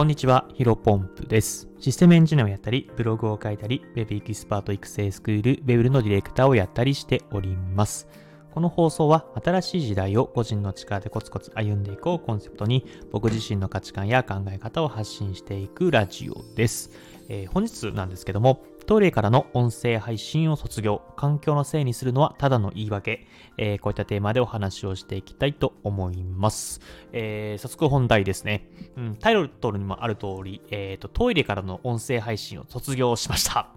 こんにちは、ヒロポンプです。システムエンジニアをやったり、ブログを書いたり、Web エキスパート育成スクール、Web のディレクターをやったりしております。この放送は新しい時代を個人の力でコツコツ歩んでいこうコンセプトに僕自身の価値観や考え方を発信していくラジオです。えー本日なんですけども、トイレからの音声配信を卒業、環境のせいにするのはただの言い訳、えーこういったテーマでお話をしていきたいと思います。えー早速本題ですね。うん、タイトルにもある通り、えーと、トイレからの音声配信を卒業しました。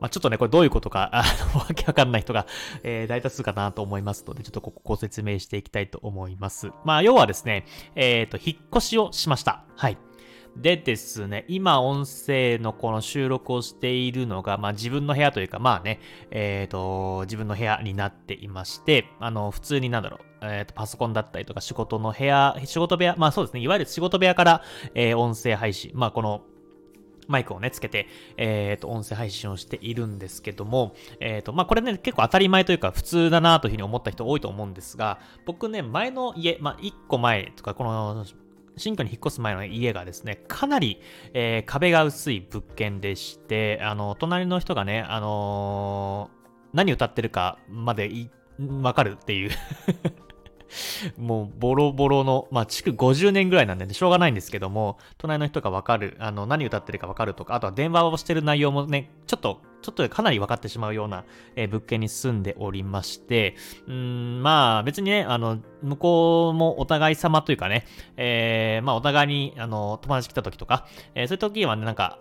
まあ、ちょっとね、これどういうことか、あの、わけわかんない人が、えー大多数かなと思いますので、ちょっとここご説明していきたいと思います。まあ、要はですね、えっ、と、引っ越しをしました。はい。でですね、今音声のこの収録をしているのが、まあ自分の部屋というか、まあね、えっ、と、自分の部屋になっていまして、あの、普通になんだろう、えっ、と、パソコンだったりとか仕事の部屋、仕事部屋、まあそうですね、いわゆる仕事部屋から、えー音声配信、まあこの、マイクをね、つけて、えっ、と、音声配信をしているんですけども、えっ、と、まあ、これね、結構当たり前というか、普通だなというふうに思った人多いと思うんですが、僕ね、前の家、まあ、1個前とか、この、新居に引っ越す前の家がですね、かなり、えー壁が薄い物件でして、あの、隣の人がね、あのー何歌ってるかまでわかるっていう。もうボロボロの、まあ、築50年ぐらいなんで、ね、しょうがないんですけども、隣の人がわかる、あの、何歌ってるかわかるとか、あとは電話をしてる内容もね、ちょっと、ちょっとかなり分かってしまうような、えー物件に住んでおりまして、うん、まあ別にね、あの、向こうもお互い様というかね、えーまあお互いに、あの、友達来た時とか、えーそういう時はね、なんか、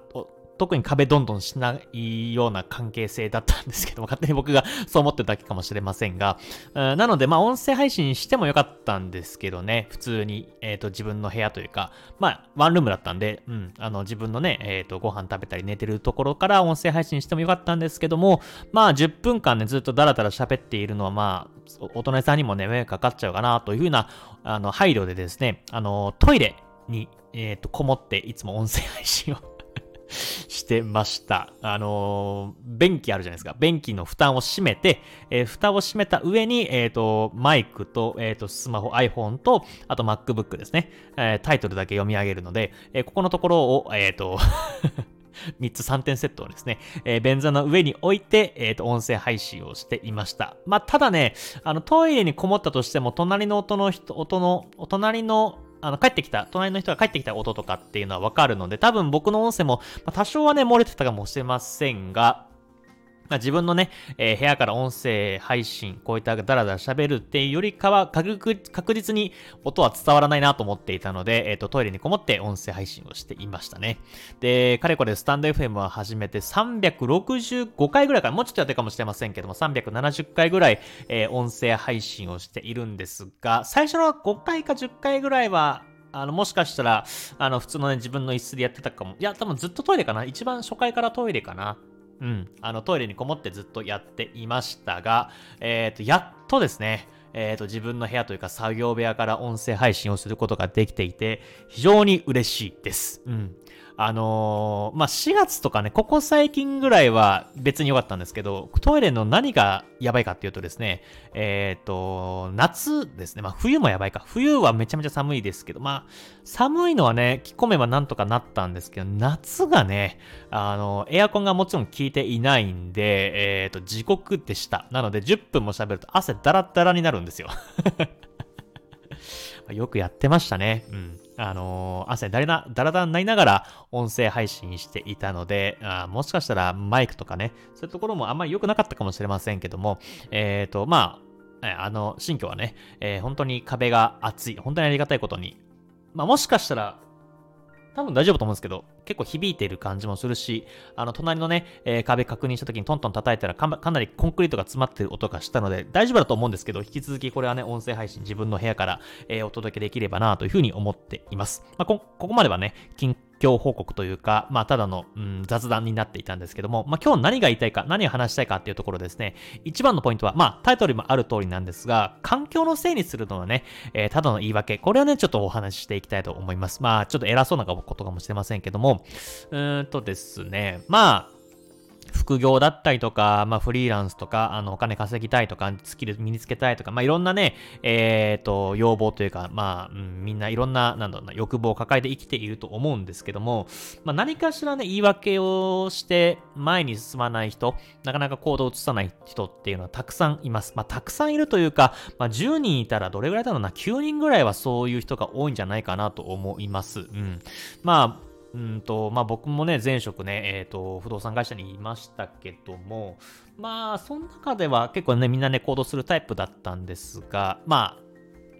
特に壁どんどんしないような関係性だったんですけども、勝手に僕がそう思ってるだけかもしれませんが、なので、まあ、音声配信してもよかったんですけどね、普通に、えっ、と、自分の部屋というか、まあ、ワンルームだったんで、うん、あの、自分のね、えっ、と、ご飯食べたり寝てるところから音声配信してもよかったんですけども、まあ、10分間ね、ずっとダラダラ喋っているのは、まあ、おお隣さんにもね、迷惑かかっちゃうかな、というふうな、あの、配慮でですね、あの、トイレに、えっ、と、こもって、いつも音声配信をしてました。あのー便器あるじゃないですか。便器の蓋を閉めて、えー蓋を閉めた上に、えっ、と、マイクと、えっ、と、スマホ、iPhone と、あと MacBook ですね。えタイトルだけ読み上げるので、えここのところを、えっ、と、3つ3点セットをですね、えー便座の上に置いて、えっ、と、音声配信をしていました。まあ、ただね、あの、トイレにこもったとしても、隣の音の人、音の、お隣の、あの、帰ってきた、隣の人が帰ってきた音とかっていうのはわかるので、多分僕の音声も、ま、多少はね、漏れてたかもしれませんが、まあ、自分のね、えー部屋から音声配信、こういったダラダラ喋るっていうよりかは確、確実に音は伝わらないなと思っていたので、えっ、と、トイレにこもって音声配信をしていましたね。で、かれこれスタンド FM は始めて365回ぐらいかな、もうちょっとやってるかもしれませんけども、370回ぐらい、えー音声配信をしているんですが、最初の5回か10回ぐらいは、あの、もしかしたら、あの、普通のね、自分の椅子でやってたかも。いや、多分ずっとトイレかな。一番初回からトイレかな。うん。あの、トイレにこもってずっとやっていましたが、えっ、と、やっとですね、えっ、と、自分の部屋というか作業部屋から音声配信をすることができていて、非常に嬉しいです。うん。あのーまあ、4月とかね、ここ最近ぐらいは別に良かったんですけど、トイレの何がやばいかっていうとですね、えっ、と、夏ですね。まあ、冬もやばいか。冬はめちゃめちゃ寒いですけど、まあ、寒いのはね、着込めばなんとかなったんですけど、夏がね、あの、エアコンがもちろん効いていないんで、えっ、と、地獄でした。なので、10分も喋ると汗ダラッダラになるんですよ。よくやってましたね。うん。あのー汗だれなだらだらになりながら音声配信していたので、あもしかしたらマイクとかね、そういうところもあんまり良くなかったかもしれませんけども、えっ、と、まあ、あの、新居はね、えー本当に壁が厚い、本当にありがたいことに、まあもしかしたら、多分大丈夫と思うんですけど、結構響いている感じもするし、あの、隣のね、えー壁確認した時にトントン叩いたらかかなりコンクリートが詰まってる音がしたので、大丈夫だと思うんですけど、引き続きこれはね、音声配信自分の部屋から、えーお届けできればなというふうに思っています。まあ、こ、ここまではね、近況報告というか、まあ、ただの、うん、雑談になっていたんですけども、まあ、今日何が言いたいか、何を話したいかっていうところですね、一番のポイントは、まあ、タイトルにもある通りなんですが、環境のせいにするのはね、えーただの言い訳、これをね、ちょっとお話ししていきたいと思います。まあ、ちょっと偉そうなことかもしれませんけども、うーんとですね、まあ、副業だったりとか、まあ、フリーランスとか、あの、お金稼ぎたいとか、スキル身につけたいとか、まあ、いろんなね、えっ、ー、と、要望というか、まあ、うん、みんないろんな、なんだろうな、欲望を抱えて生きていると思うんですけども、まあ、何かしらね、言い訳をして前に進まない人、なかなか行動を移さない人っていうのはたくさんいます。まあ、たくさんいるというか、まあ、10人いたらどれぐらいだろうな、9人ぐらいはそういう人が多いんじゃないかなと思います。うん。まあ、うんと、まあ僕もね、前職ね、えっ、ー、と、不動産会社にいましたけども、まあ、その中では結構ね、みんなね、行動するタイプだったんですが、ま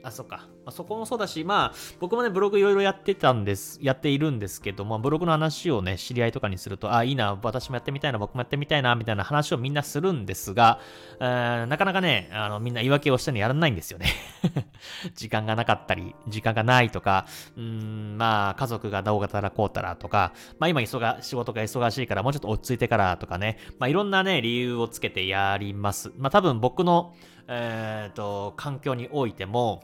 あ、あ、そっか。まあ、そこもそうだし、まあ、僕もね、ブログいろいろやってたんです、やっているんですけども、ブログの話をね、知り合いとかにすると、あ、いいな、私もやってみたいな、僕もやってみたいな、みたいな話をみんなするんですが、えー、なかなかね、あの、みんな言い訳をしてにやらないんですよね。時間がなかったり、時間がないとか、うん、まあ、家族がどうがたらこうたらとか、まあ今忙、仕事が忙しいからもうちょっと落ち着いてからとかね、まあいろんなね、理由をつけてやります。まあ多分僕の、えっ、ー、と、環境においても、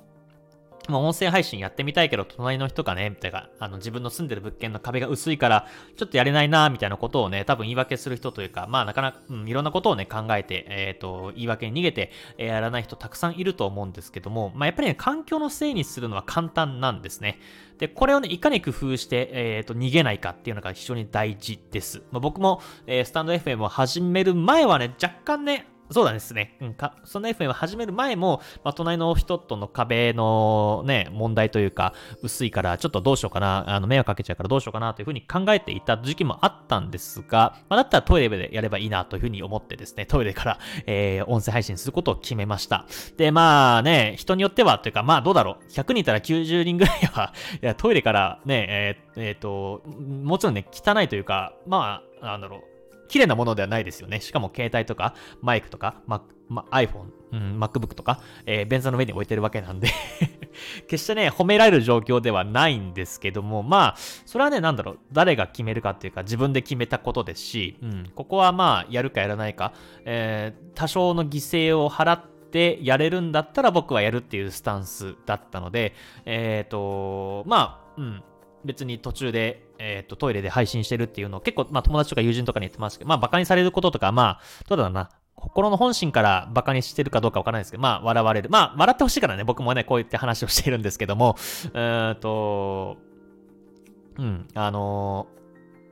まあ、音声配信やってみたいけど、隣の人がね、みたいな、あの、自分の住んでる物件の壁が薄いから、ちょっとやれないな、みたいなことをね、多分言い訳する人というか、まあ、なかなか、うん、いろんなことをね、考えて、えっ、ー、と、言い訳に逃げて、えー、やらない人たくさんいると思うんですけども、まあ、やっぱりね、環境のせいにするのは簡単なんですね。で、これをね、いかに工夫して、えっ、ー、と、逃げないかっていうのが非常に大事です。まあ、僕も、えー、スタンド FM を始める前はね、若干ね、そうなんですね。うん、か、その FM を始める前も、まあ、隣の人との壁のね、問題というか、薄いから、ちょっとどうしようかな、あの、迷惑かけちゃうからどうしようかなというふうに考えていた時期もあったんですが、まあ、だったらトイレでやればいいなというふうに思ってですね、トイレから、えー、音声配信することを決めました。で、まあね、人によっては、というか、まあどうだろう、100人いたら90人ぐらいは、いや、トイレからね、えー、えー、と、もちろんね、汚いというか、まあ、なんだろう、綺麗なものではないですよね。しかも携帯とかマイクとか、ま、ま、iPhone、うん、MacBook とか、えー、便座の上に置いてるわけなんで 決してね、褒められる状況ではないんですけども、まあ、それはね、なんだろう、誰が決めるかっていうか、自分で決めたことですし、うん、ここはまあ、やるかやらないか、えー、多少の犠牲を払って、やれるんだったら僕はやるっていうスタンスだったので、えっ、ー、と、まあ、うん、別に途中で、えっ、ー、と、トイレで配信してるっていうのを結構、まあ友達とか友人とかに言ってますけど、まあ馬鹿にされることとか、まあ、どうだろうな、心の本心から馬鹿にしてるかどうかわからないですけど、まあ笑われる。まあ笑ってほしいからね、僕もね、こう言って話をしているんですけども、えっと、うん、あのー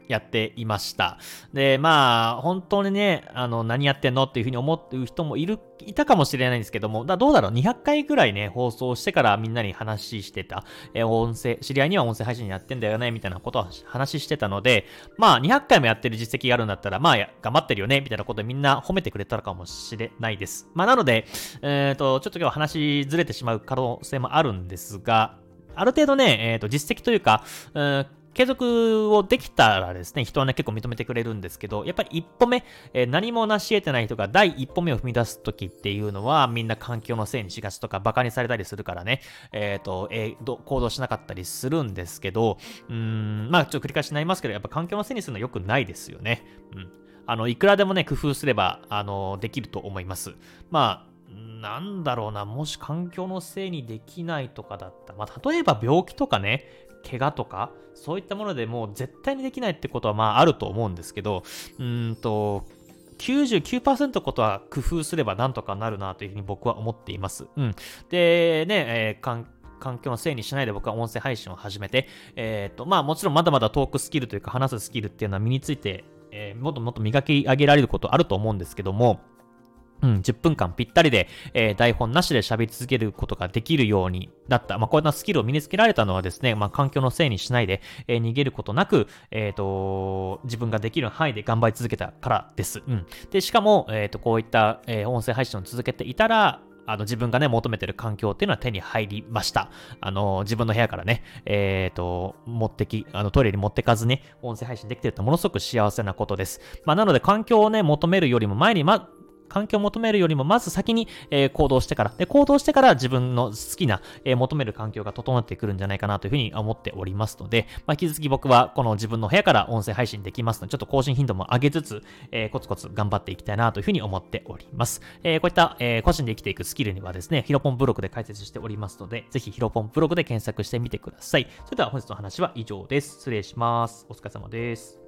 やっていました。で、まあ、本当にね、あの、何やってんのっていうふうに思ってる人もいる、いたかもしれないんですけども、だどうだろう ?200 回ぐらいね、放送してからみんなに話してた。え音声、知り合いには音声配信やってんだよね、みたいなことは話してたので、まあ、200回もやってる実績があるんだったら、まあ、頑張ってるよね、みたいなことみんな褒めてくれたのかもしれないです。まあ、なので、えっ、ー、と、ちょっと今日話ずれてしまう可能性もあるんですが、ある程度ね、えっ、ー、と、実績というか、う継続をできたらですね、人はね、結構認めてくれるんですけど、やっぱり一歩目、えー、何も成し得てない人が第一歩目を踏み出すときっていうのは、みんな環境のせいにしがちとか、馬鹿にされたりするからね、えっ、ー、と、えー、行動しなかったりするんですけど、うーん、まあ、ちょっと繰り返しになりますけど、やっぱ環境のせいにするのは良くないですよね。うん。あの、いくらでもね、工夫すれば、あの、できると思います。まあ、なんだろうな、もし環境のせいにできないとかだったら、まあ、例えば病気とかね、怪我とか、そういったものでもう絶対にできないってことはまああると思うんですけど、うんと、99%ことは工夫すればなんとかなるなというふうに僕は思っています。うん。で、ね、えー、環環境のせいにしないで僕は音声配信を始めて、えっ、ー、と、まあもちろんまだまだトークスキルというか話すスキルっていうのは身について、えー、もっともっと磨き上げられることあると思うんですけども、うん、10分間ぴったりで、えー、台本なしで喋り続けることができるようになった。まあ、こういったスキルを身につけられたのはですね、まあ、環境のせいにしないで、えー、逃げることなく、えっ、ー、と、自分ができる範囲で頑張り続けたからです。うん。で、しかも、えっ、と、こういった、え音声配信を続けていたら、あの、自分がね、求めてる環境っていうのは手に入りました。あの、自分の部屋からね、えっ、ー、と、持ってき、あの、トイレに持ってかずね、音声配信できてるとものすごく幸せなことです。まあ、なので環境をね、求めるよりも前に、ま、環境を求めるよりも、まず先に、えー、行動してから、で、行動してから自分の好きな、えー、求める環境が整ってくるんじゃないかなというふうに思っておりますので、まあ、引き続き僕はこの自分の部屋から音声配信できますので、ちょっと更新頻度も上げつつ、えー、コツコツ頑張っていきたいなというふうに思っております。えー、こういった、えー、個人で生きていくスキルにはですね、ヒロポンブログで解説しておりますので、ぜひヒロポンブログで検索してみてください。それでは本日の話は以上です。失礼します。お疲れ様です。